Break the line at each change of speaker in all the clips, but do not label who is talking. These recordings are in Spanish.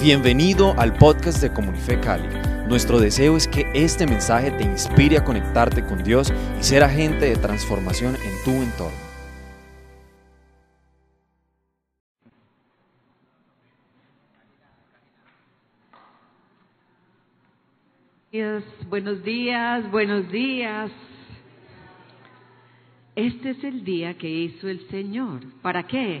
Bienvenido al podcast de Comunife Cali. Nuestro deseo es que este mensaje te inspire a conectarte con Dios y ser agente de transformación en tu entorno.
Buenos días, buenos días. Este es el día que hizo el Señor. ¿Para qué?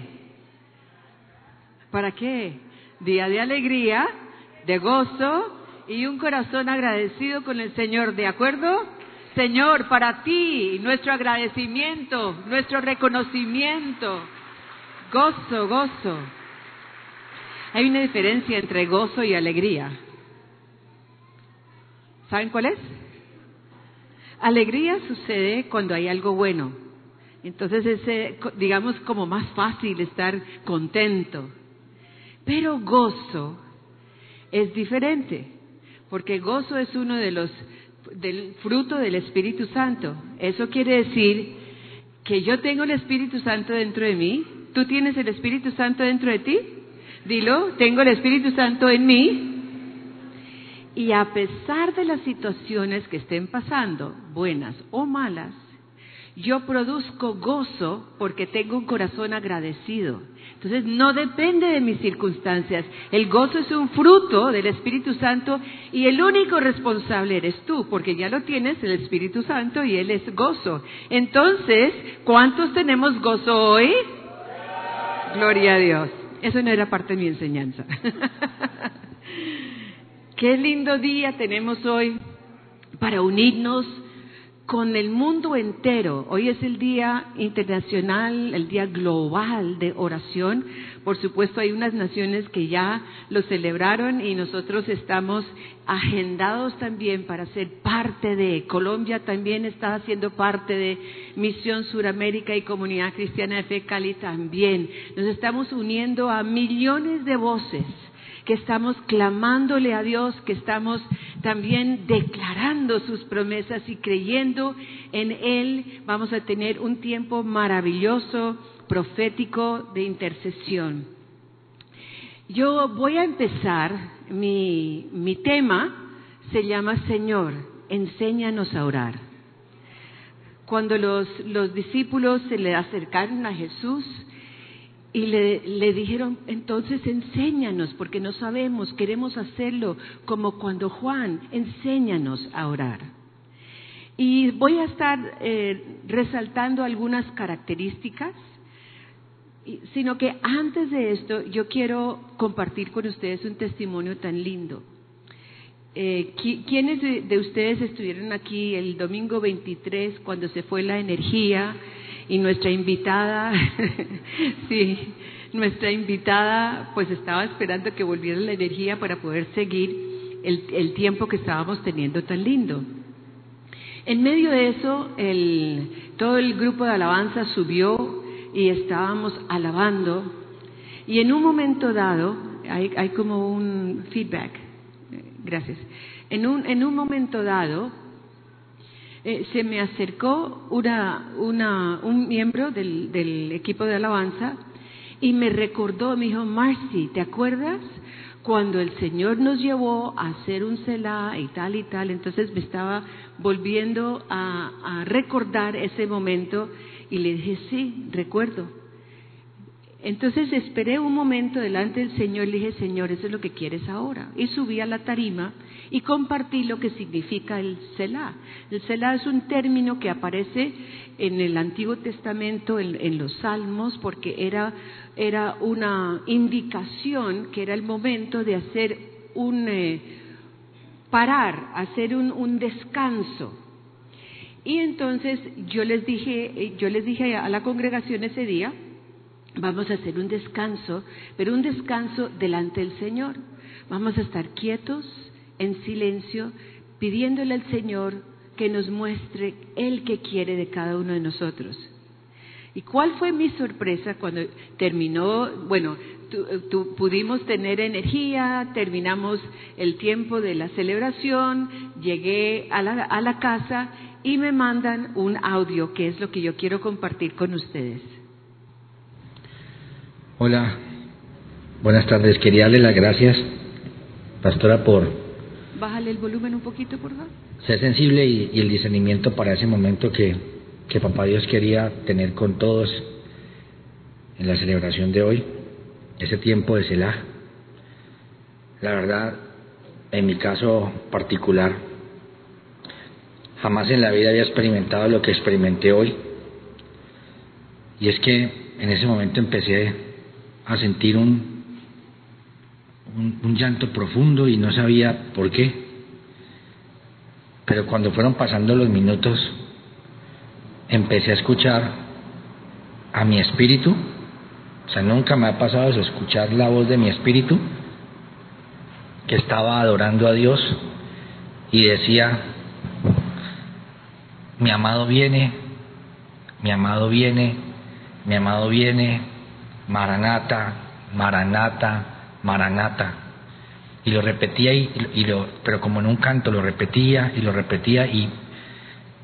¿Para qué? Día de alegría, de gozo y un corazón agradecido con el Señor. ¿De acuerdo? Señor, para ti nuestro agradecimiento, nuestro reconocimiento. Gozo, gozo. Hay una diferencia entre gozo y alegría. ¿Saben cuál es? Alegría sucede cuando hay algo bueno. Entonces es, digamos, como más fácil estar contento. Pero gozo es diferente, porque gozo es uno de los del fruto del Espíritu Santo. Eso quiere decir que yo tengo el Espíritu Santo dentro de mí. ¿Tú tienes el Espíritu Santo dentro de ti? Dilo, tengo el Espíritu Santo en mí. Y a pesar de las situaciones que estén pasando, buenas o malas, yo produzco gozo porque tengo un corazón agradecido. Entonces no depende de mis circunstancias. El gozo es un fruto del Espíritu Santo y el único responsable eres tú, porque ya lo tienes el Espíritu Santo y Él es gozo. Entonces, ¿cuántos tenemos gozo hoy? Gloria a Dios. Eso no era parte de mi enseñanza. Qué lindo día tenemos hoy para unirnos con el mundo entero. Hoy es el Día Internacional, el Día Global de Oración. Por supuesto, hay unas naciones que ya lo celebraron y nosotros estamos agendados también para ser parte de. Colombia también está haciendo parte de Misión Suramérica y Comunidad Cristiana de Fe Cali también. Nos estamos uniendo a millones de voces que estamos clamándole a Dios, que estamos también declarando sus promesas y creyendo en Él, vamos a tener un tiempo maravilloso, profético de intercesión. Yo voy a empezar, mi, mi tema se llama Señor, enséñanos a orar. Cuando los, los discípulos se le acercaron a Jesús, y le, dijeron, entonces enséñanos, porque no sabemos, queremos hacerlo como cuando Juan, enséñanos a orar. Y voy a estar eh, resaltando algunas características, sino que antes de esto yo quiero compartir con ustedes un testimonio tan lindo. Eh, ¿Quiénes de ustedes estuvieron aquí el domingo 23 cuando se fue la energía? Y nuestra invitada, sí, nuestra invitada pues estaba esperando que volviera la energía para poder seguir el, el tiempo que estábamos teniendo tan lindo. En medio de eso, el, todo el grupo de alabanza subió y estábamos alabando y en un momento dado, hay, hay como un feedback, gracias, en un, en un momento dado, eh, se me acercó una, una, un miembro del, equipo de alabanza y me recordó, me dijo, Marcy, ¿te acuerdas? Cuando el Señor nos llevó a hacer un celá y tal y tal, entonces me estaba volviendo a recordar ese momento y le dije, sí, recuerdo. Entonces esperé un momento delante del Señor y le dije, Señor, eso es lo que quieres ahora. Y subí a la tarima y compartí lo que significa el Selah. El Selah es un término que aparece en el Antiguo Testamento, en, los Salmos, porque era, era, una indicación que era el momento de hacer un eh, parar, hacer un, un descanso. Y entonces yo les dije, eh, yo les dije a la congregación ese día, vamos a hacer un descanso, pero un descanso delante del Señor. Vamos a estar quietos, en silencio, pidiéndole al Señor que nos muestre el que quiere de cada uno de nosotros. ¿Y cuál fue mi sorpresa cuando terminó? Bueno, pudimos tener energía, terminamos el tiempo de la celebración, llegué a la, a la casa y me mandan un audio, que es lo que yo quiero compartir con ustedes.
Hola, buenas tardes. Quería darle las gracias pastora, por
Bájale el volumen un poquito, por favor.
ser sensible y, y el discernimiento para ese momento que, que Papá Dios quería tener con todos en la celebración de hoy, ese tiempo de Selah. La verdad, en mi caso particular, jamás en la vida había experimentado lo que experimenté hoy. Y es que en ese momento empecé a sentir un, un, llanto profundo y no sabía por qué. Pero cuando fueron pasando los minutos, empecé a escuchar a mi espíritu. O sea, nunca me ha pasado eso, escuchar la voz de mi espíritu, que estaba adorando a Dios y decía, mi amado viene, mi amado viene, mi amado viene, Maranata, Maranata, Maranata. Y lo repetía, y, y lo, pero como en un canto, lo repetía y lo repetía y,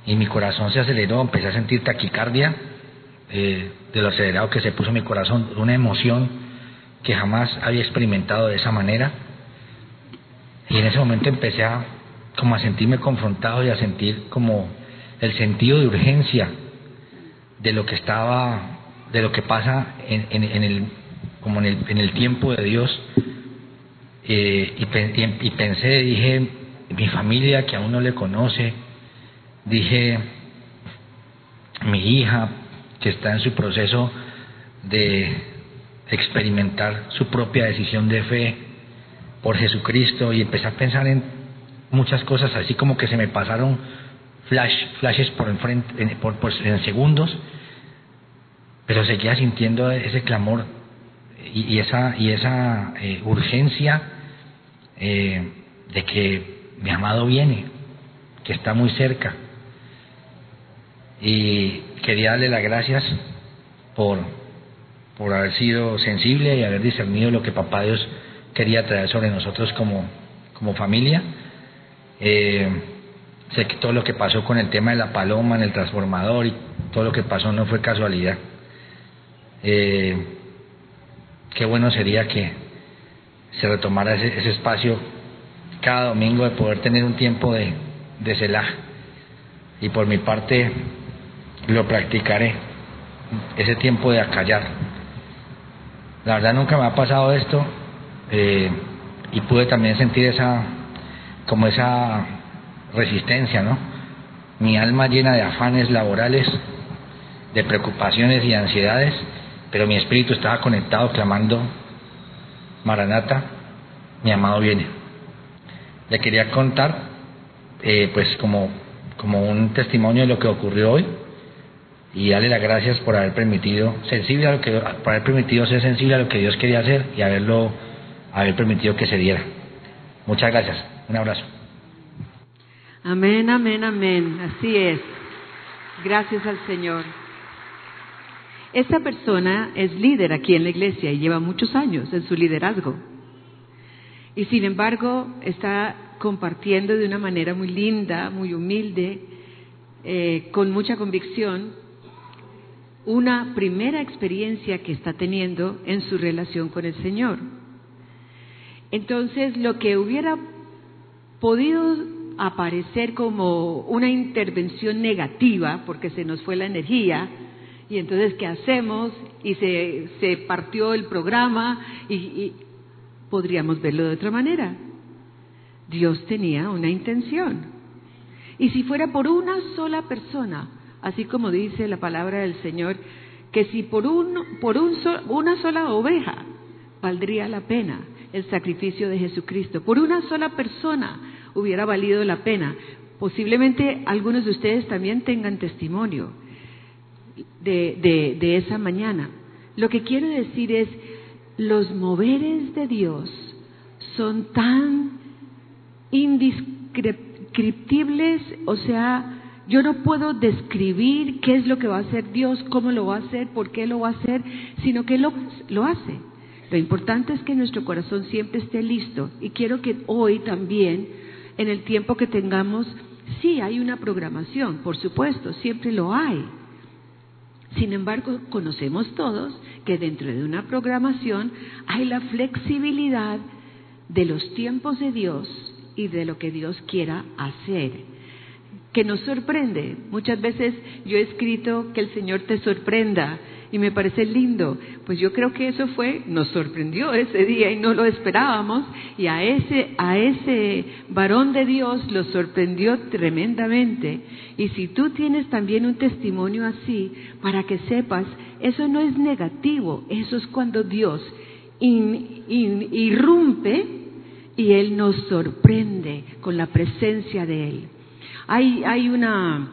y mi corazón se aceleró, empecé a sentir taquicardia eh, de lo acelerado que se puso mi corazón, una emoción que jamás había experimentado de esa manera. Y en ese momento empecé a como a sentirme confrontado y a sentir como el sentido de urgencia de lo que estaba, de lo que pasa en, en, en el, como en el, en el tiempo de Dios. Eh, y, pe- y, y pensé, dije, mi familia que aún no le conoce, dije, mi hija que está en su proceso de experimentar su propia decisión de fe por Jesucristo y empecé a pensar en muchas cosas así como que se me pasaron flash, flashes por en, por- en segundos, pero seguía sintiendo ese clamor y, esa, y esa eh, urgencia eh, de que mi amado viene, que está muy cerca. Y quería darle las gracias por, haber sido sensible y haber discernido lo que Papá Dios quería traer sobre nosotros como, como familia. Eh, sé que todo lo que pasó con el tema de la paloma en el transformador y todo lo que pasó no fue casualidad. Eh, qué bueno sería que se retomara ese, ese espacio cada domingo de poder tener un tiempo de, de Selah. Y por mi parte lo practicaré, ese tiempo de acallar. La verdad nunca me ha pasado esto eh, y pude también sentir esa, como esa resistencia, ¿no? Mi alma llena de afanes laborales, de preocupaciones y ansiedades, pero mi espíritu estaba conectado clamando, Maranata, mi amado viene. Le quería contar, eh, pues como, como un testimonio de lo que ocurrió hoy y darle las gracias por haber permitido, sensible a lo que, por haber permitido ser sensible a lo que Dios quería hacer y haberlo, haber permitido que se diera. Muchas gracias. Un abrazo.
Amén, amén, amén. Así es. Gracias al Señor. Esta persona es líder aquí en la iglesia y lleva muchos años en su liderazgo. Y sin embargo está compartiendo de una manera muy linda, muy humilde, eh, con mucha convicción, una primera experiencia que está teniendo en su relación con el Señor. Entonces, lo que hubiera podido aparecer como una intervención negativa, porque se nos fue la energía, y entonces, ¿qué hacemos? Y se, se partió el programa, y, y podríamos verlo de otra manera. Dios tenía una intención. Y si fuera por una sola persona, así como dice la palabra del Señor, que si por, un, por un so- una sola oveja valdría la pena el sacrificio de Jesucristo, por una sola persona hubiera valido la pena. Posiblemente algunos de ustedes también tengan testimonio de, de, esa mañana. Lo que quiero decir es, los moveres de Dios son tan indescriptibles, o sea, yo no puedo describir qué es lo que va a hacer Dios, cómo lo va a hacer, por qué lo va a hacer, sino que lo, lo hace. Lo importante es que nuestro corazón siempre esté listo y quiero que hoy también, en el tiempo que tengamos, sí hay una programación, por supuesto, siempre lo hay. Sin embargo, conocemos todos que dentro de una programación hay la flexibilidad de los tiempos de Dios y de lo que Dios quiera hacer, que nos sorprende. Muchas veces yo he escrito que el Señor te sorprenda y me parece lindo. Pues yo creo que eso fue, nos sorprendió ese día y no lo esperábamos y a ese, a ese varón de Dios lo sorprendió tremendamente. Y si tú tienes también un testimonio así, para que sepas, eso no es negativo, eso es cuando Dios irrumpe y Él nos sorprende con la presencia de Él. Hay, hay, una,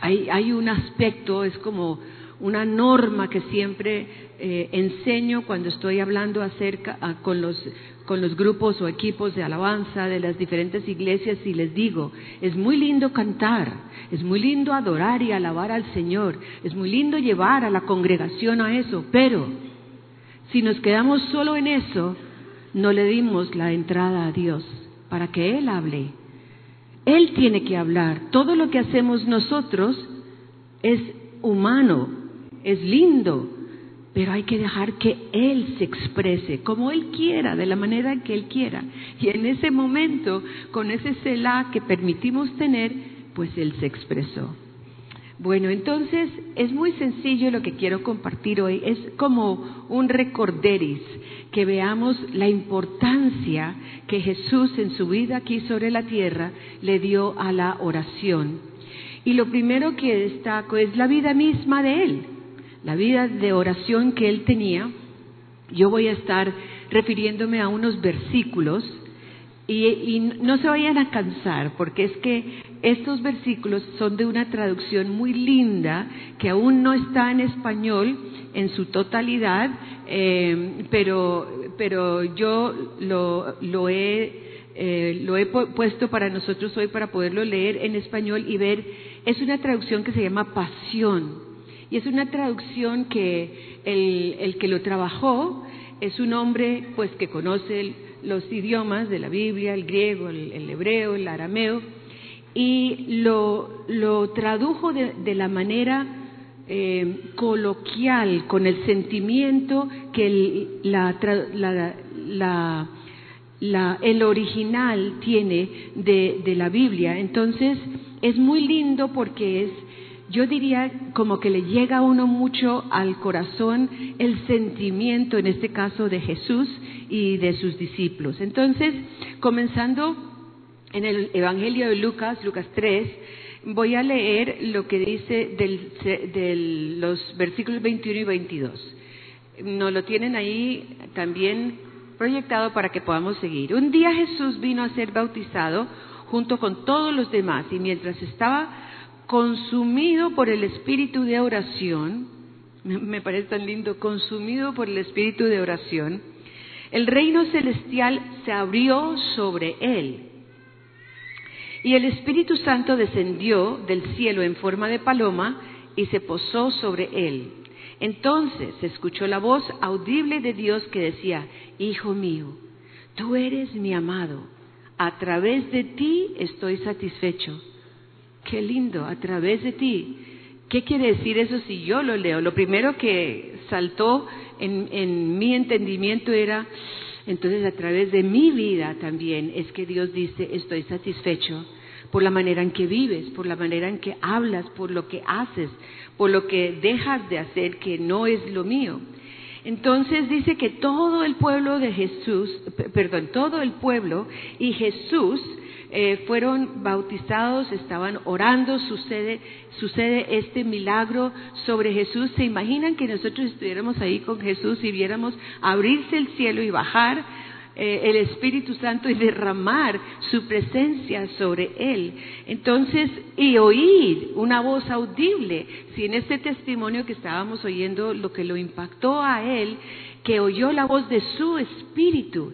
hay, hay un aspecto, es como una norma que siempre eh, enseño cuando estoy hablando acerca ah, con los con los grupos o equipos de alabanza de las diferentes iglesias y les digo, es muy lindo cantar, es muy lindo adorar y alabar al Señor, es muy lindo llevar a la congregación a eso, pero si nos quedamos solo en eso, no le dimos la entrada a Dios para que Él hable. Él tiene que hablar. Todo lo que hacemos nosotros es humano, es lindo, pero hay que dejar que Él se exprese como Él quiera, de la manera que Él quiera. Y en ese momento, con ese Selah que permitimos tener, pues Él se expresó. Bueno, entonces es muy sencillo lo que quiero compartir hoy. Es como un recorderis, que veamos la importancia que Jesús en su vida aquí sobre la tierra le dio a la oración. Y lo primero que destaco es la vida misma de Él, la vida de oración que Él tenía. Yo voy a estar refiriéndome a unos versículos y, no se vayan a cansar, porque es que estos versículos son de una traducción muy linda que aún no está en español en su totalidad, eh, pero, pero yo lo, lo he, eh, lo he puesto para nosotros hoy para poderlo leer en español y ver, es una traducción que se llama Pasión. Y es una traducción que el, el que lo trabajó es un hombre pues que conoce el, los idiomas de la Biblia, el griego, el, hebreo, el arameo, y lo, lo tradujo de, la manera eh, coloquial, con el sentimiento que el, la, el original tiene de, de la Biblia. Entonces, es muy lindo porque es yo diría como que le llega a uno mucho al corazón el sentimiento, en este caso, de Jesús y de sus discípulos. Entonces, comenzando en el Evangelio de Lucas, Lucas 3, voy a leer lo que dice de los versículos 21 y 22. Nos lo tienen ahí también proyectado para que podamos seguir. Un día Jesús vino a ser bautizado junto con todos los demás y mientras estaba consumido por el espíritu de oración, me parece tan lindo, consumido por el espíritu de oración, el reino celestial se abrió sobre él. Y el Espíritu Santo descendió del cielo en forma de paloma y se posó sobre él. Entonces se escuchó la voz audible de Dios que decía, Hijo mío, tú eres mi amado, a través de ti estoy satisfecho Qué lindo, a través de ti. ¿Qué quiere decir eso si yo lo leo? Lo primero que saltó en, en mi entendimiento era, entonces a través de mi vida también es que Dios dice, estoy satisfecho por la manera en que vives, por la manera en que hablas, por lo que haces, por lo que dejas de hacer que no es lo mío. Entonces dice que todo el pueblo de Jesús, perdón, todo el pueblo y Jesús eh, fueron bautizados, estaban orando, sucede, sucede este milagro sobre Jesús. ¿Se imaginan que nosotros estuviéramos ahí con Jesús y viéramos abrirse el cielo y bajar eh, el Espíritu Santo y derramar su presencia sobre él. Entonces, y oír una voz audible, si en este testimonio que estábamos oyendo lo que lo impactó a él, que oyó la voz de su Espíritu.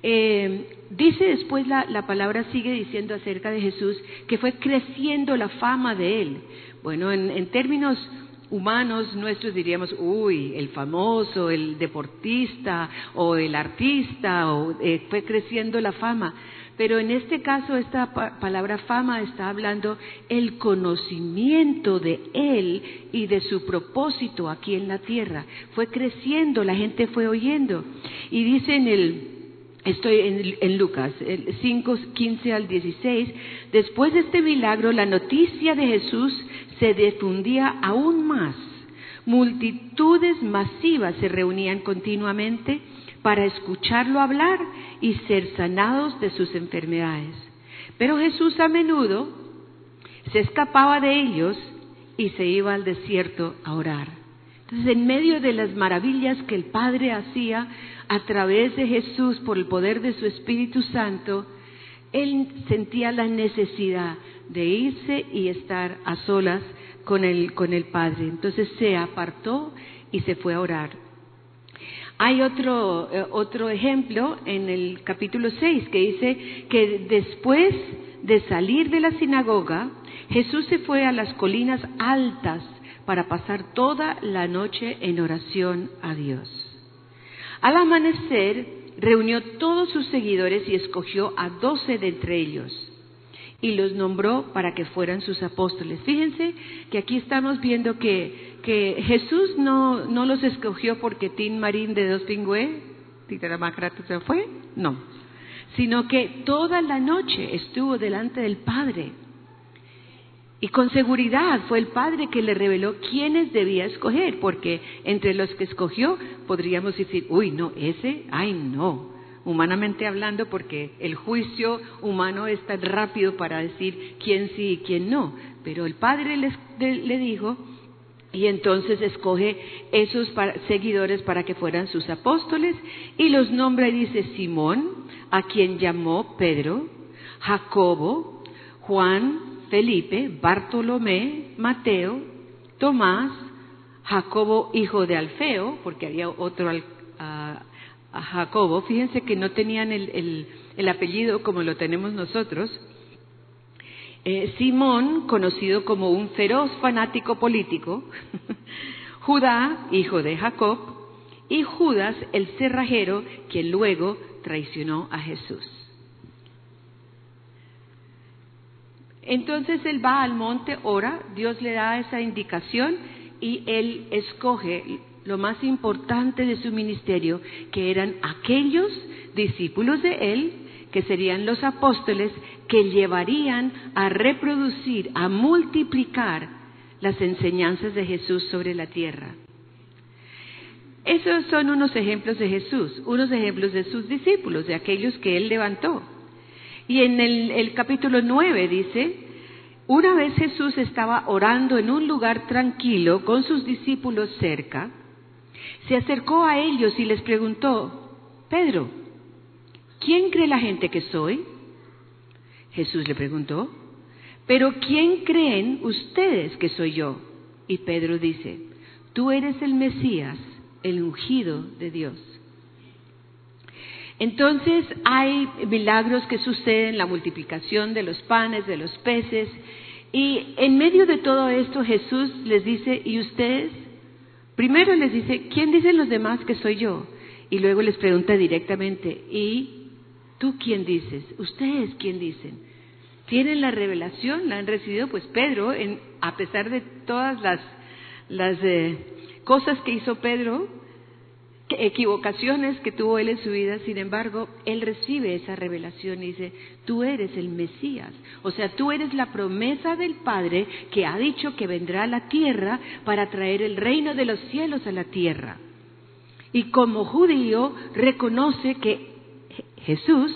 Eh, Dice después la, palabra, sigue diciendo acerca de Jesús, que fue creciendo la fama de él. Bueno, en, términos humanos nuestros diríamos, uy, el famoso, el deportista o el artista, o, eh, fue creciendo la fama. Pero en este caso esta palabra fama está hablando el conocimiento de Él y de su propósito aquí en la tierra. Fue creciendo, la gente fue oyendo. Y dice en el Estoy en, Lucas 5, 15 al 16. Después de este milagro, la noticia de Jesús se difundía aún más. Multitudes masivas se reunían continuamente para escucharlo hablar y ser sanados de sus enfermedades. Pero Jesús a menudo se escapaba de ellos y se iba al desierto a orar. Entonces, en medio de las maravillas que el Padre hacía a través de Jesús por el poder de su Espíritu Santo, él sentía la necesidad de irse y estar a solas con el, Padre. Entonces se apartó y se fue a orar. Hay otro, eh, otro ejemplo en el capítulo 6 que dice que después de salir de la sinagoga, Jesús se fue a las colinas altas para pasar toda la noche en oración a Dios. Al amanecer, reunió todos sus seguidores y escogió a doce de entre ellos y los nombró para que fueran sus apóstoles. Fíjense que aquí estamos viendo que, que Jesús no, no los escogió porque Tin Marín de Dos Pingüe, se fue, no, sino que toda la noche estuvo delante del Padre y con seguridad fue el Padre que le reveló quiénes debía escoger, porque entre los que escogió podríamos decir, uy, no, ese, ay, no, humanamente hablando, porque el juicio humano es tan rápido para decir quién sí y quién no. Pero el Padre le dijo, y entonces escoge esos seguidores para que fueran sus apóstoles, y los nombra y dice Simón, a quien llamó Pedro, Jacobo, Juan, Felipe, Bartolomé, Mateo, Tomás, Jacobo hijo de Alfeo, porque había otro a, Jacobo, fíjense que no tenían el, apellido como lo tenemos nosotros, eh, Simón, conocido como un feroz fanático político, Judá, hijo de Jacob, y Judas, el cerrajero, quien luego traicionó a Jesús. Entonces él va al monte, ora, Dios le da esa indicación y él escoge lo más importante de su ministerio, que eran aquellos discípulos de él, que serían los apóstoles, que llevarían a reproducir, a multiplicar las enseñanzas de Jesús sobre la tierra. Esos son unos ejemplos de Jesús, unos ejemplos de sus discípulos, de aquellos que él levantó. Y en el, capítulo 9 dice, una vez Jesús estaba orando en un lugar tranquilo con sus discípulos cerca, se acercó a ellos y les preguntó, Pedro, ¿quién cree la gente que soy? Jesús le preguntó, pero ¿quién creen ustedes que soy yo? Y Pedro dice, tú eres el Mesías, el ungido de Dios. Entonces hay milagros que suceden, la multiplicación de los panes, de los peces, y en medio de todo esto Jesús les dice, ¿y ustedes? Primero les dice, ¿quién dicen los demás que soy yo? Y luego les pregunta directamente, ¿y tú quién dices? ¿Ustedes quién dicen? ¿Tienen la revelación? ¿La han recibido? Pues Pedro, a pesar de todas las, eh, cosas que hizo Pedro, equivocaciones que tuvo él en su vida, sin embargo, él recibe esa revelación y dice, tú eres el Mesías, o sea, tú eres la promesa del Padre que ha dicho que vendrá a la tierra para traer el reino de los cielos a la tierra. Y como judío reconoce que Jesús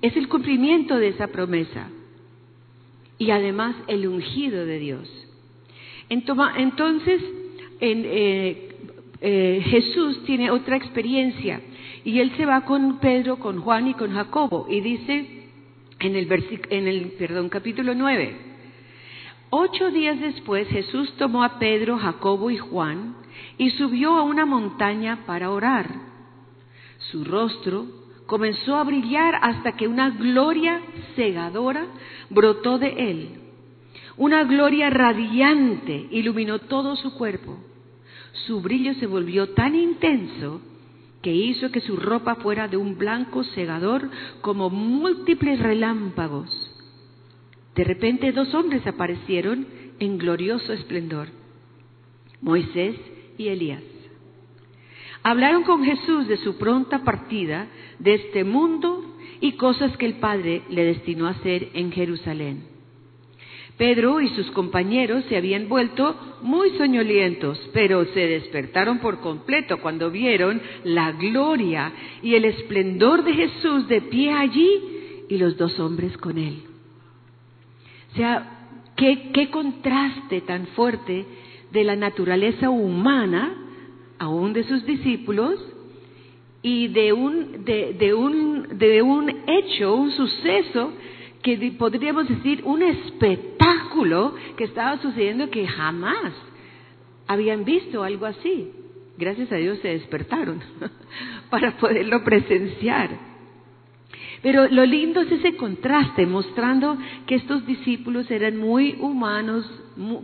es el cumplimiento de esa promesa y además el ungido de Dios. Entonces, en, eh, eh, Jesús tiene otra experiencia y él se va con Pedro, con Juan y con Jacobo y dice en el, en el perdón, capítulo 9, ocho días después Jesús tomó a Pedro, Jacobo y Juan y subió a una montaña para orar. Su rostro comenzó a brillar hasta que una gloria cegadora brotó de él. Una gloria radiante iluminó todo su cuerpo su brillo se volvió tan intenso que hizo que su ropa fuera de un blanco cegador como múltiples relámpagos. De repente dos hombres aparecieron en glorioso esplendor, Moisés y Elías. Hablaron con Jesús de su pronta partida de este mundo y cosas que el Padre le destinó a hacer en Jerusalén. Pedro y sus compañeros se habían vuelto muy soñolientos, pero se despertaron por completo cuando vieron la gloria y el esplendor de Jesús de pie allí y los dos hombres con él. O sea, qué, contraste tan fuerte de la naturaleza humana, aún de sus discípulos, y de un, de, de un, de un hecho, un suceso que podríamos decir un espectáculo que estaba sucediendo que jamás habían visto algo así. Gracias a Dios se despertaron para poderlo presenciar. Pero lo lindo es ese contraste, mostrando que estos discípulos eran muy humanos,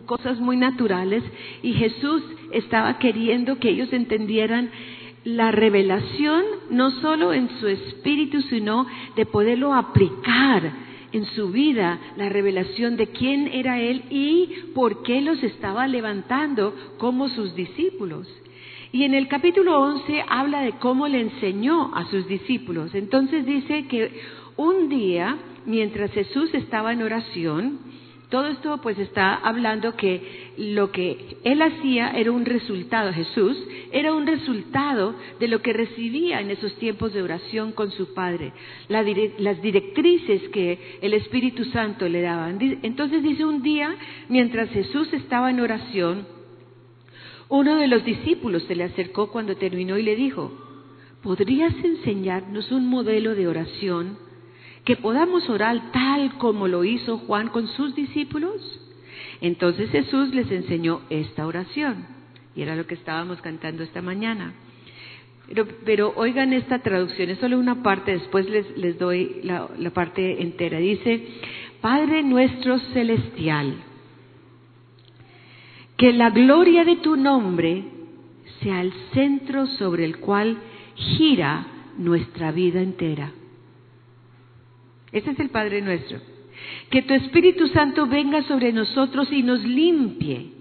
cosas muy naturales, y Jesús estaba queriendo que ellos entendieran la revelación no solo en su espíritu, sino de poderlo aplicar en su vida la revelación de quién era Él y por qué los estaba levantando como sus discípulos. Y en el capítulo 11 habla de cómo le enseñó a sus discípulos. Entonces dice que un día, mientras Jesús estaba en oración, todo esto pues está hablando que lo que él hacía era un resultado, Jesús era un resultado de lo que recibía en esos tiempos de oración con su Padre, las directrices que el Espíritu Santo le daban. Entonces dice un día, mientras Jesús estaba en oración, uno de los discípulos se le acercó cuando terminó y le dijo, ¿podrías enseñarnos un modelo de oración? Que podamos orar tal como lo hizo Juan con sus discípulos? Entonces Jesús les enseñó esta oración, y era lo que estábamos cantando esta mañana. Pero, oigan esta traducción, es solo una parte, después les, doy la, la parte entera. Dice, Padre nuestro celestial, que la gloria de tu nombre sea el centro sobre el cual gira nuestra vida entera. Ese es el Padre nuestro. Que tu Espíritu Santo venga sobre nosotros y nos limpie.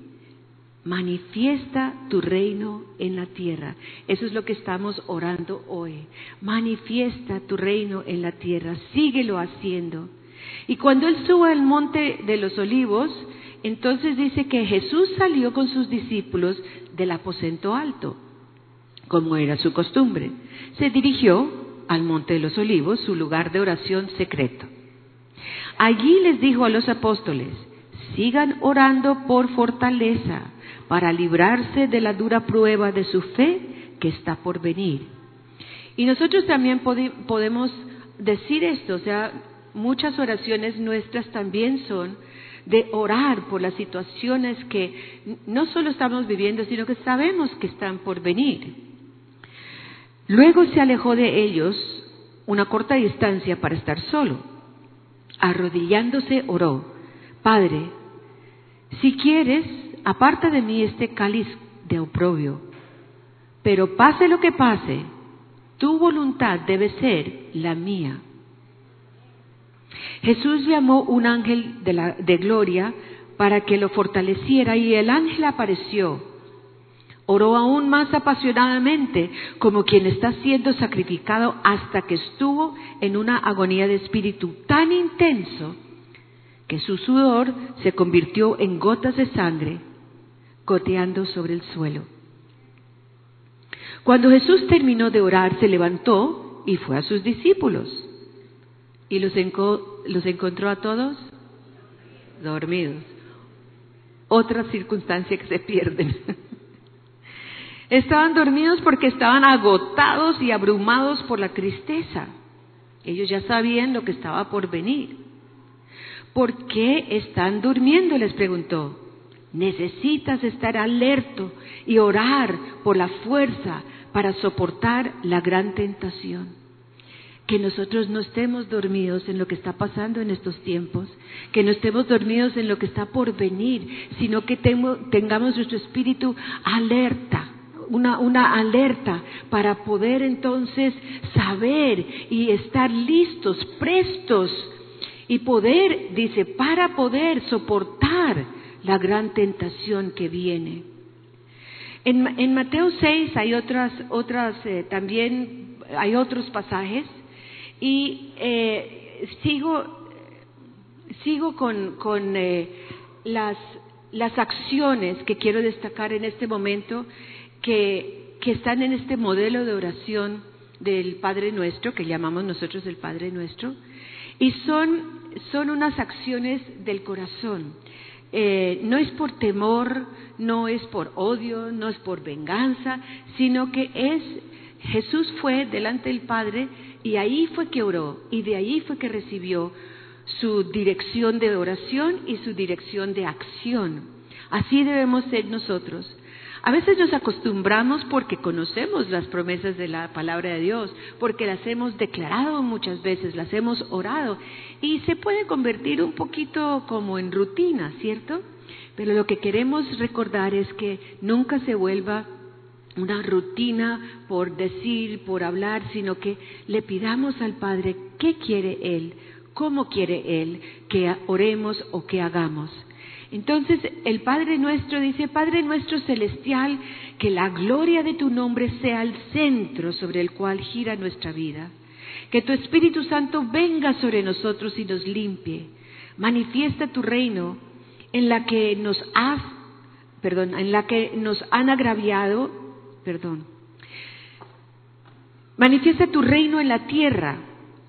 Manifiesta tu reino en la tierra. Eso es lo que estamos orando hoy. Manifiesta tu reino en la tierra. Síguelo haciendo. Y cuando él suba al monte de los olivos, entonces dice que Jesús salió con sus discípulos del aposento alto, como era su costumbre. Se dirigió al Monte de los Olivos, su lugar de oración secreto. Allí les dijo a los apóstoles, sigan orando por fortaleza para librarse de la dura prueba de su fe que está por venir. Y nosotros también podemos decir esto, o sea, muchas oraciones nuestras también son de orar por las situaciones que no solo estamos viviendo, sino que sabemos que están por venir. Luego se alejó de ellos una corta distancia para estar solo. Arrodillándose oró, Padre, si quieres, aparta de mí este cáliz de oprobio, pero pase lo que pase, tu voluntad debe ser la mía. Jesús llamó un ángel de, la, de gloria para que lo fortaleciera y el ángel apareció Oró aún más apasionadamente, como quien está siendo sacrificado hasta que estuvo en una agonía de espíritu tan intenso que su sudor se convirtió en gotas de sangre goteando sobre el suelo. Cuando Jesús terminó de orar, se levantó y fue a sus discípulos. ¿Y los, los encontró a todos? Dormidos. Otra circunstancia que se pierden. Estaban dormidos porque estaban agotados y abrumados por la tristeza. Ellos ya sabían lo que estaba por venir. ¿Por qué están durmiendo? les preguntó. Necesitas estar alerto y orar por la fuerza para soportar la gran tentación. Que nosotros no estemos dormidos en lo que está pasando en estos tiempos, que no estemos dormidos en lo que está por venir, sino que tengamos nuestro espíritu alerta una, una alerta para poder entonces saber y estar listos, prestos y poder, dice, para poder soportar la gran tentación que viene. En, en Mateo 6 hay otras, otras eh, también hay otros pasajes y eh, sigo, sigo con, con eh, las, las acciones que quiero destacar en este momento que, están en este modelo de oración del Padre Nuestro, que llamamos nosotros el Padre Nuestro, y son, son unas acciones del corazón. Eh, no es por temor, no es por odio, no es por venganza, sino que es Jesús fue delante del Padre y ahí fue que oró y de ahí fue que recibió su dirección de oración y su dirección de acción. Así debemos ser nosotros. A veces nos acostumbramos porque conocemos las promesas de la palabra de Dios, porque las hemos declarado muchas veces, las hemos orado y se puede convertir un poquito como en rutina, ¿cierto? Pero lo que queremos recordar es que nunca se vuelva una rutina por decir, por hablar, sino que le pidamos al Padre qué quiere Él, cómo quiere Él que oremos o que hagamos. Entonces el Padre nuestro dice, Padre nuestro celestial, que la gloria de tu nombre sea el centro sobre el cual gira nuestra vida. Que tu Espíritu Santo venga sobre nosotros y nos limpie. Manifiesta tu reino en la que nos has, perdón, en la que nos han agraviado, perdón. Manifiesta tu reino en la tierra.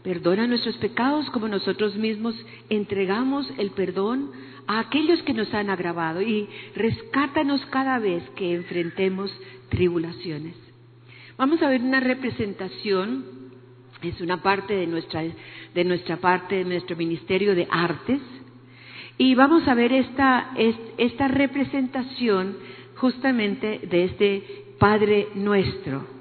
Perdona nuestros pecados como nosotros mismos entregamos el perdón a aquellos que nos han agravado y rescátanos cada vez que enfrentemos tribulaciones. Vamos a ver una representación, es una parte de nuestra, de nuestra parte, de nuestro Ministerio de Artes, y vamos a ver esta, esta representación justamente de este Padre nuestro.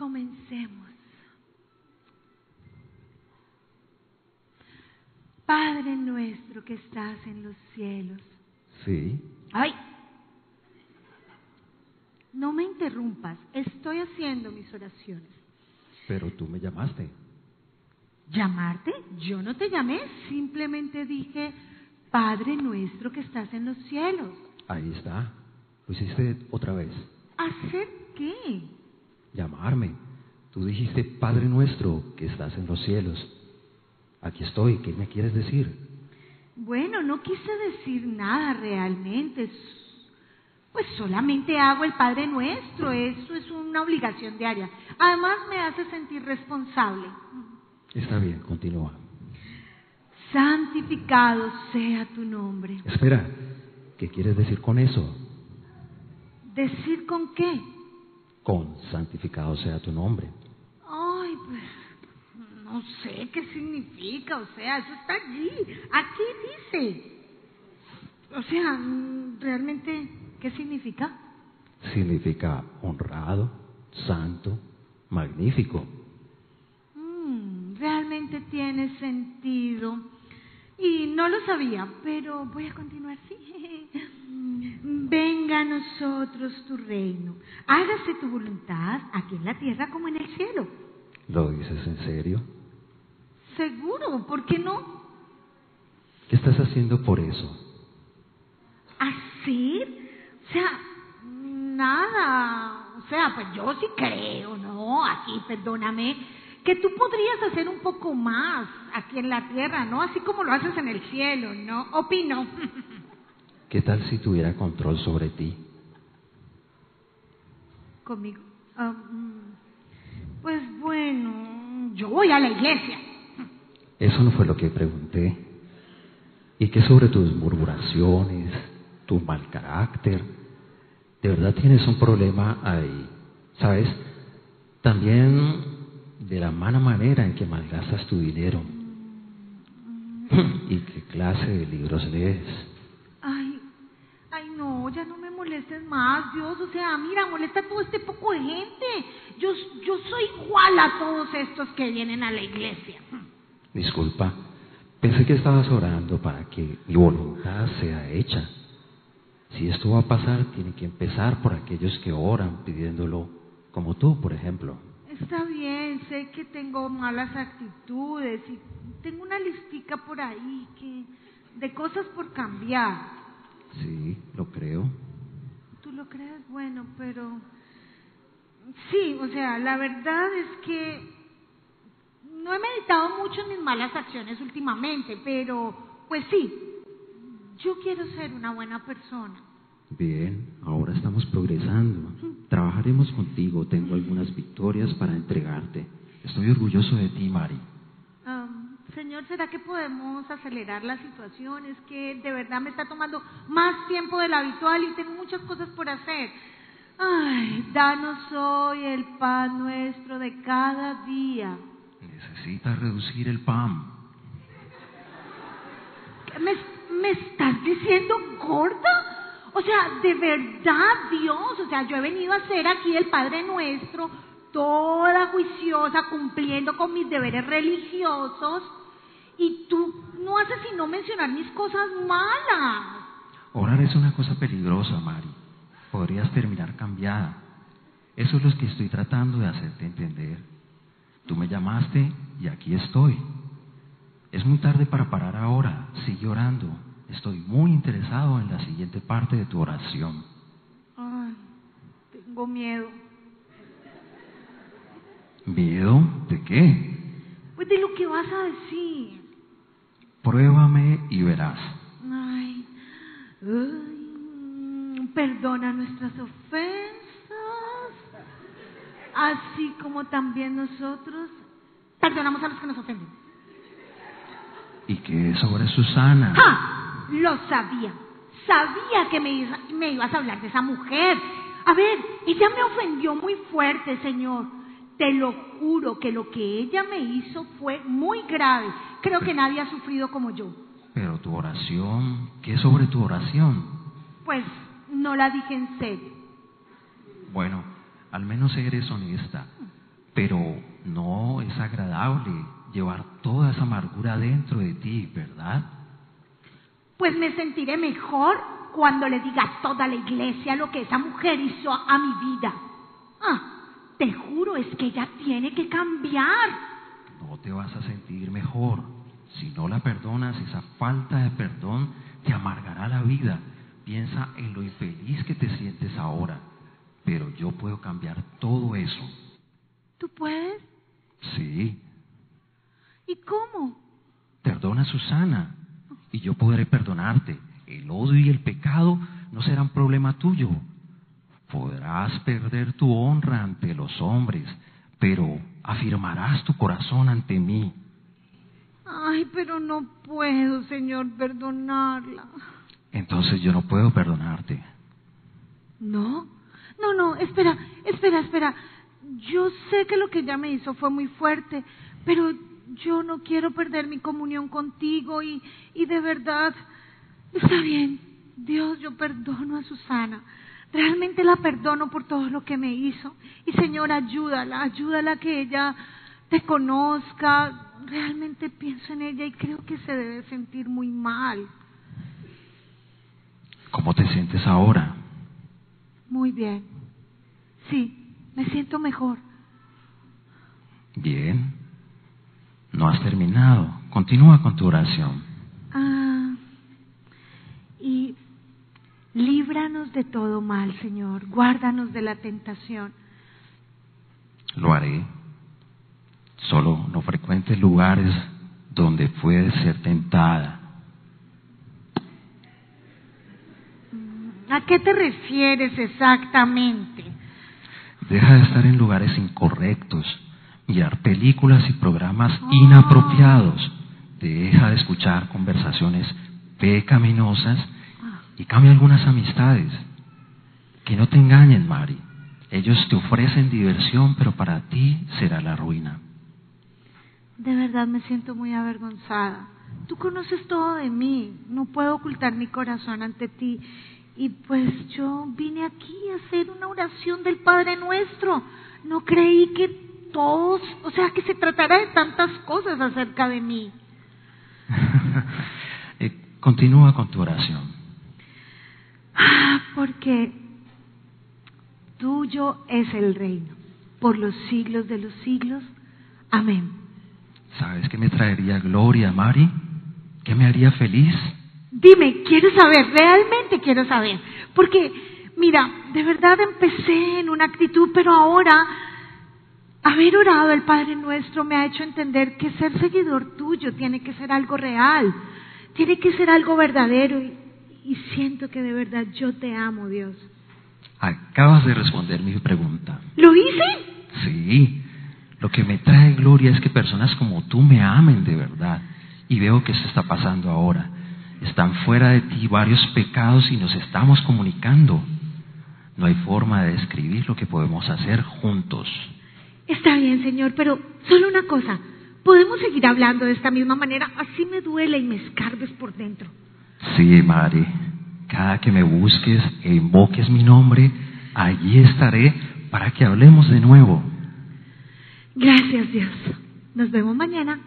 Comencemos. Padre nuestro que estás en los cielos.
Sí.
Ay. No me interrumpas, estoy haciendo mis oraciones.
Pero tú me llamaste.
¿Llamarte? Yo no te llamé, simplemente dije, Padre nuestro que estás en los cielos.
Ahí está. Lo hiciste otra vez.
¿Hacer qué?
llamarme. Tú dijiste, Padre nuestro que estás en los cielos. Aquí estoy, ¿qué me quieres decir?
Bueno, no quise decir nada realmente. Pues solamente hago el Padre nuestro, eso es una obligación diaria. Además me hace sentir responsable.
Está bien, continúa.
Santificado sea tu nombre.
Espera, ¿qué quieres decir con eso?
¿Decir con qué?
con santificado sea tu nombre.
Ay, pues no sé qué significa, o sea, eso está allí, aquí dice. O sea, realmente, ¿qué significa?
Significa honrado, santo, magnífico.
Mm, realmente tiene sentido. Y no lo sabía, pero voy a continuar, sí. Venga a nosotros tu reino. Hágase tu voluntad aquí en la tierra como en el cielo.
¿Lo dices en serio?
Seguro, ¿por qué no?
¿Qué estás haciendo por eso?
¿Hacer? O sea, nada. O sea, pues yo sí creo, ¿no? Aquí, perdóname, que tú podrías hacer un poco más aquí en la tierra, ¿no? Así como lo haces en el cielo, ¿no? Opino.
¿Qué tal si tuviera control sobre ti?
¿Conmigo? Ah, mm, pues bueno, yo voy a la iglesia.
Eso no fue lo que pregunté. ¿Y qué sobre tus murmuraciones, tu mal carácter? ¿De verdad tienes un problema ahí? ¿Sabes? También de la mala manera en que malgastas tu dinero. ¿Y qué clase de libros lees?
Ay, ay no, ya no me molestes
molestes más, Dios. O sea, mira, molesta a todo este poco de gente. Yo, yo soy igual a todos estos que vienen a la iglesia.
Disculpa, pensé que estabas orando para que mi voluntad sea hecha. Si esto va a pasar, tiene que empezar por aquellos que oran pidiéndolo, como tú, por ejemplo.
Está bien, sé que tengo malas actitudes y tengo una listica por ahí que de cosas por cambiar.
Sí, lo creo.
¿Tú lo crees? Bueno, pero sí, o sea, la verdad es que no he meditado mucho en mis malas acciones últimamente, pero pues sí, yo quiero ser una buena persona.
Bien, ahora estamos progresando. Trabajaremos contigo. Tengo algunas victorias para entregarte. Estoy orgulloso de ti, Mari.
Am, señor, ¿será que podemos acelerar la situación? Es que de verdad me está tomando más tiempo del habitual y tengo muchas cosas por hacer. Ay, danos hoy el pan nuestro de cada día.
Necesitas reducir el pan.
¿Me, me estás diciendo gorda? O sea, de verdad, Dios, o sea, yo he venido a hacer aquí el Padre Nuestro, toda juiciosa, cumpliendo con mis deberes religiosos, y tú no haces sino mencionar mis cosas malas.
Orar es una cosa peligrosa, Mari. Podrías terminar cambiada. Eso es lo que estoy tratando de hacerte entender. Tú me llamaste y aquí estoy. Es muy tarde para parar ahora. Sigue orando. Estoy muy interesado en la siguiente parte de tu oración.
Ay, tengo miedo.
¿Miedo? ¿De qué?
Pues de lo que vas a decir.
Pruébame y verás.
Ay, ay, perdona nuestras ofensas, así como también nosotros perdonamos a los que nos ofenden.
¿Y qué sobre Susana?
¡Ja! Lo sabía. Sabía que me, me ibas a hablar de esa mujer. A ver, ella me ofendió muy fuerte, Señor. Te lo juro que lo que ella me hizo fue muy grave. Creo que nadie ha sufrido como yo.
Pero tu oración, ¿qué sobre tu oración?
Pues no la dije en serio.
Bueno, al menos eres honesta, pero no es agradable llevar toda esa amargura dentro de ti, ¿verdad?
Pues me sentiré mejor cuando le diga a toda la iglesia lo que esa mujer hizo a, mi vida. Ah, te juro, es que ella tiene que cambiar.
No te vas a sentir mejor. Si no la perdonas, esa falta de perdón te amargará la vida. Piensa en lo infeliz que te sientes ahora. Pero yo puedo cambiar todo eso.
¿Tú puedes?
Sí,
¿Y cómo?
perdona a Susana y yo podré perdonarte. El odio y el pecado no serán problema tuyo. Podrás perder tu honra ante los hombres, pero afirmarás tu corazón ante mí.
Ay, pero no puedo, Señor, perdonarla.
Entonces yo no puedo perdonarte.
¿No? No, no, espera, espera, espera. Yo sé que lo que ella me hizo fue muy fuerte, pero yo no quiero perder mi comunión contigo y, y de verdad, está bien, Dios, yo perdono a Susana. Realmente la perdono por todo lo que me hizo. Y Señor, ayúdala, ayúdala a que ella te conozca. Realmente pienso en ella y creo que se debe sentir muy mal.
¿Cómo te sientes ahora?
Muy bien. Sí, me siento mejor.
Bien. No has terminado. Continúa con tu oración.
Ah, y líbranos de todo mal, Señor. Guárdanos de la tentación.
Lo haré. Solo no frecuentes lugares donde puedes ser tentada.
¿A qué te refieres exactamente?
Deja de estar en lugares incorrectos, mirar películas y programas inapropiados. Deja de escuchar conversaciones pecaminosas y cambia algunas amistades. Que no te engañen, Mari. Ellos te ofrecen diversión, pero para ti será la ruina.
De verdad me siento muy avergonzada. Tú conoces todo de mí. No puedo ocultar mi corazón ante ti. Y pues yo vine aquí a hacer una oración del Padre Nuestro. No creí que todos, o sea, que se tratara de tantas cosas acerca de mí.
Eh, continúa con tu oración.
Ah, porque tuyo es el reino, por los siglos de los siglos. Amén.
¿Sabes qué me traería gloria, Mari? ¿Qué me haría feliz?
Dime, quiero saber, realmente quiero saber. Porque, mira, de verdad empecé en una actitud, pero ahora haber orado el Padre Nuestro me ha hecho entender que ser seguidor tuyo tiene que ser algo real, tiene que ser algo verdadero y, y siento que de verdad yo te amo, Dios.
Acabas de responder mi pregunta.
¿Lo hice?
Sí, lo que me trae gloria es que personas como tú me amen de verdad. Y veo que eso está pasando ahora. Están fuera de ti varios pecados y nos estamos comunicando. No hay forma de describir lo que podemos hacer juntos.
Está bien, Señor, pero solo una cosa. ¿Podemos seguir hablando de esta misma manera? Así me duele y me escarbes por dentro.
Sí, Madre. Cada que me busques e invoques mi nombre, allí estaré para que hablemos de nuevo.
Gracias, Dios. Nos vemos mañana.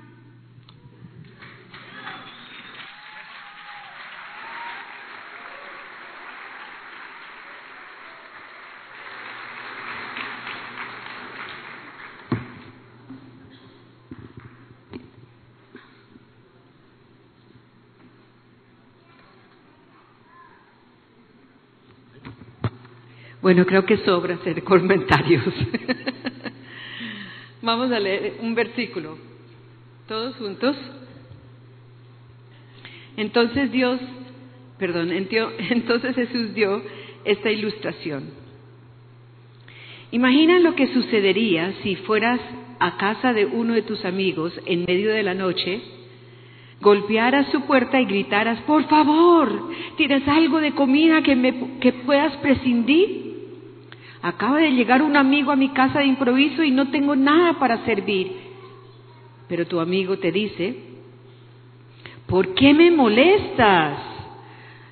Bueno, creo que sobra hacer comentarios. Vamos a leer un versículo. Todos juntos. Entonces Dios, perdón, entonces Jesús dio esta ilustración. Imagina lo que sucedería si fueras a casa de uno de tus amigos en medio de la noche, golpearas su puerta y gritaras, por favor, ¿tienes algo de comida que, me, que puedas prescindir? Acaba de llegar un amigo a mi casa de improviso y no tengo nada para servir. Pero tu amigo te dice, ¿por qué me molestas?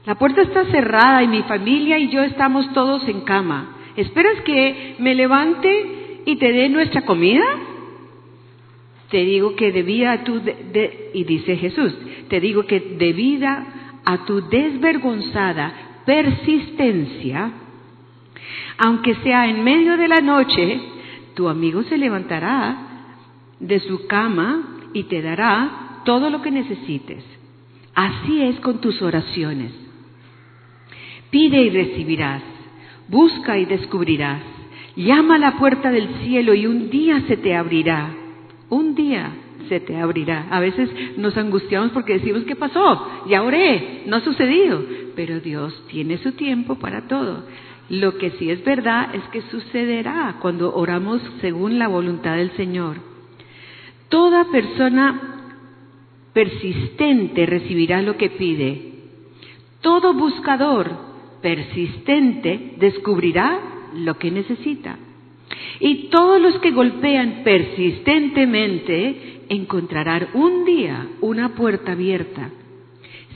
La puerta está cerrada y mi familia y yo estamos todos en cama. ¿Esperas que me levante y te dé nuestra comida? Te digo que debido a tu, y dice Jesús, te digo que debido a tu desvergonzada persistencia, aunque sea en medio de la noche, tu amigo se levantará de su cama y te dará todo lo que necesites. Así es con tus oraciones. Pide y recibirás, busca y descubrirás, llama a la puerta del cielo y un día se te abrirá, un día se te abrirá. A veces nos angustiamos porque decimos, ¿qué pasó? Ya oré, no ha sucedido, pero Dios tiene su tiempo para todo. Lo que sí es verdad es que sucederá cuando oramos según la voluntad del Señor. Toda persona persistente recibirá lo que pide. Todo buscador persistente descubrirá lo que necesita. Y todos los que golpean persistentemente encontrarán un día una puerta abierta.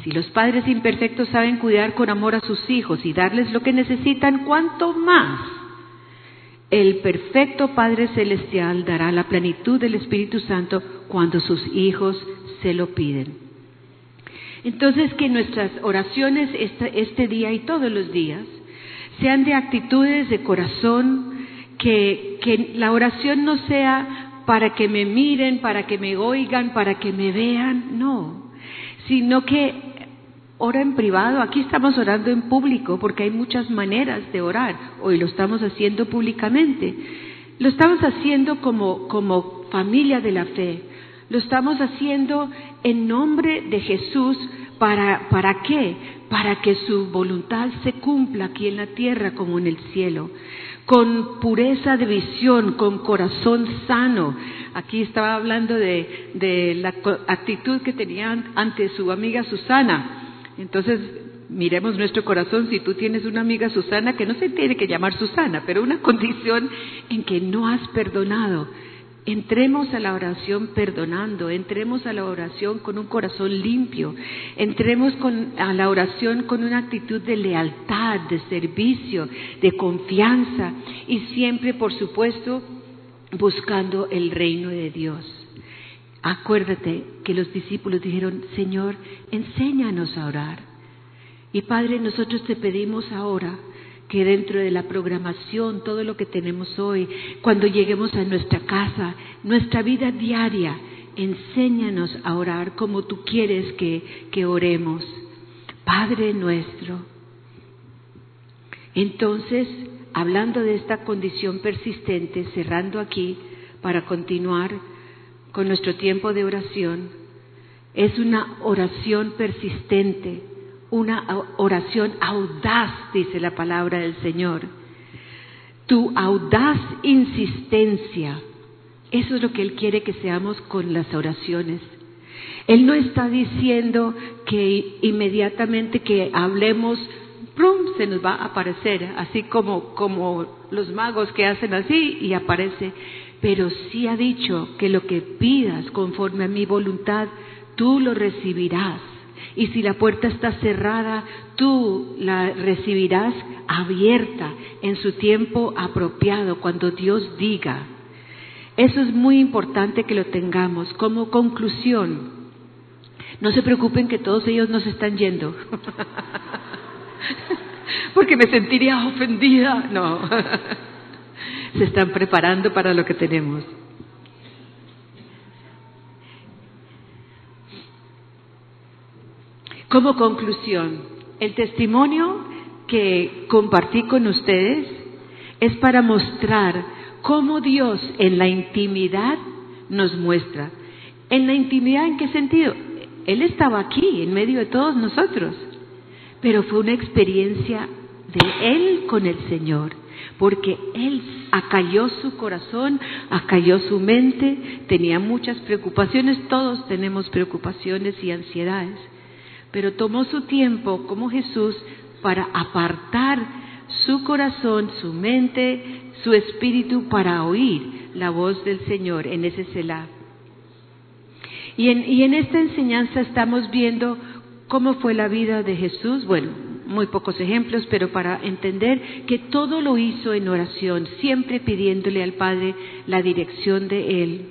Si los padres imperfectos saben cuidar con amor a sus hijos y darles lo que necesitan, ¿cuánto más? El perfecto Padre Celestial dará la plenitud del Espíritu Santo cuando sus hijos se lo piden. Entonces, que nuestras oraciones este, este día y todos los días sean de actitudes de corazón, que, que la oración no sea para que me miren, para que me oigan, para que me vean, no, sino que Ora en privado, aquí estamos orando en público porque hay muchas maneras de orar. Hoy lo estamos haciendo públicamente. Lo estamos haciendo como, como familia de la fe. Lo estamos haciendo en nombre de Jesús. ¿Para, ¿Para qué? Para que su voluntad se cumpla aquí en la tierra como en el cielo. Con pureza de visión, con corazón sano. Aquí estaba hablando de, de la actitud que tenía ante su amiga Susana entonces, miremos nuestro corazón si tú tienes una amiga Susana que no se tiene que llamar Susana, pero una condición en que no has perdonado. Entremos a la oración perdonando, entremos a la oración con un corazón limpio, entremos a la oración con una actitud de lealtad, de servicio, de confianza y siempre, por supuesto, buscando el reino de Dios. Acuérdate que los discípulos dijeron, Señor, enséñanos a orar. Y Padre, nosotros te pedimos ahora que dentro de la programación, todo lo que tenemos hoy, cuando lleguemos a nuestra casa, nuestra vida diaria, enséñanos a orar como tú quieres que, que oremos. Padre nuestro. Entonces, hablando de esta condición persistente, cerrando aquí para continuar con nuestro tiempo de oración, es una oración persistente una oración audaz, dice la palabra del Señor. Tu audaz insistencia, eso es lo que Él quiere que seamos con las oraciones. Él no está diciendo que inmediatamente que hablemos, ¡prum! se nos va a aparecer, así como, como los magos que hacen así y aparece. Pero sí ha dicho que lo que pidas conforme a mi voluntad, tú lo recibirás. Y si la puerta está cerrada, tú la recibirás abierta en su tiempo apropiado, cuando Dios diga. Eso es muy importante que lo tengamos como conclusión. No se preocupen que todos ellos nos están yendo. Porque me sentiría ofendida. No. se están preparando para lo que tenemos. Como conclusión, el testimonio que compartí con ustedes es para mostrar cómo Dios en la intimidad nos muestra. ¿En la intimidad en qué sentido? Él estaba aquí, en medio de todos nosotros, pero fue una experiencia de Él con el Señor, porque Él acalló su corazón, acalló su mente, tenía muchas preocupaciones, todos tenemos preocupaciones y ansiedades pero tomó su tiempo como Jesús para apartar su corazón, su mente, su espíritu para oír la voz del Señor en ese Selah. Y en, y en esta enseñanza estamos viendo cómo fue la vida de Jesús, bueno, muy pocos ejemplos, pero para entender que todo lo hizo en oración, siempre pidiéndole al Padre la dirección de Él.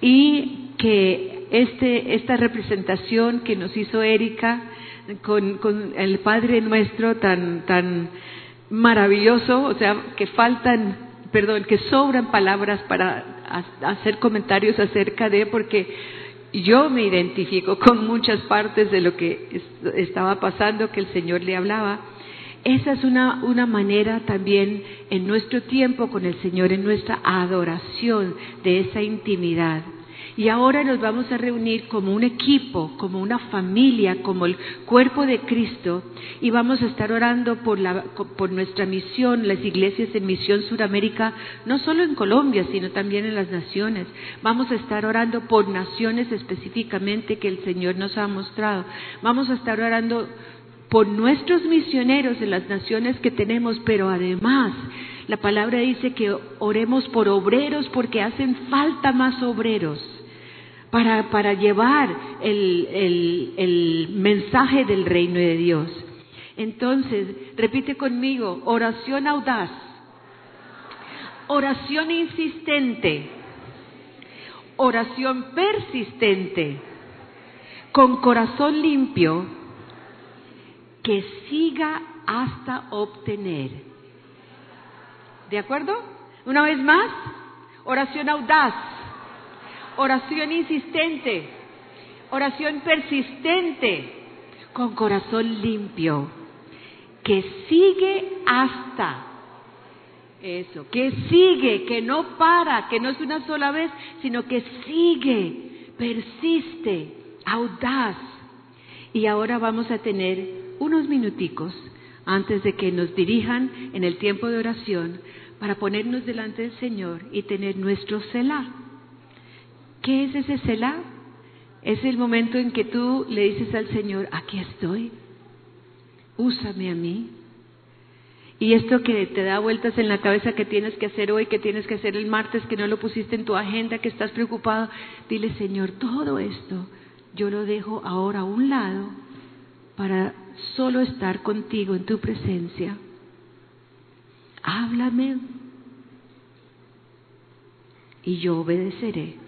Y que este, esta representación que nos hizo Erika con, el Padre nuestro tan, tan maravilloso, o sea, que faltan, perdón, que sobran palabras para hacer comentarios acerca de, porque yo me identifico con muchas partes de lo que estaba pasando, que el Señor le hablaba. Esa es una, una manera también en nuestro tiempo con el Señor, en nuestra adoración de esa intimidad. Y ahora nos vamos a reunir como un equipo, como una familia, como el cuerpo de Cristo y vamos a estar orando por, la, por nuestra misión, las iglesias en Misión Suramérica, no solo en Colombia, sino también en las naciones. Vamos a estar orando por naciones específicamente que el Señor nos ha mostrado. Vamos a estar orando por nuestros misioneros en las naciones que tenemos, pero además la palabra dice que oremos por obreros porque hacen falta más obreros para, para llevar el, el, el mensaje del reino de Dios. Entonces, repite conmigo, oración audaz, oración insistente, oración persistente, con corazón limpio, que siga hasta obtener. ¿De acuerdo? Una vez más, oración audaz, oración insistente, oración persistente, con corazón limpio, que sigue hasta eso, que sigue, que no para, que no es una sola vez, sino que sigue, persiste, audaz. Y ahora vamos a tener unos minuticos antes de que nos dirijan en el tiempo de oración para ponernos delante del Señor y tener nuestro Selah. ¿Qué es ese Selah? Es el momento en que tú le dices al Señor, aquí estoy, úsame a mí. Y esto que te da vueltas en la cabeza que tienes que hacer hoy, que tienes que hacer el martes, que no lo pusiste en tu agenda, que estás preocupado, dile, Señor, todo esto yo lo dejo ahora a un lado para solo estar contigo en tu presencia. Háblame y yo obedeceré.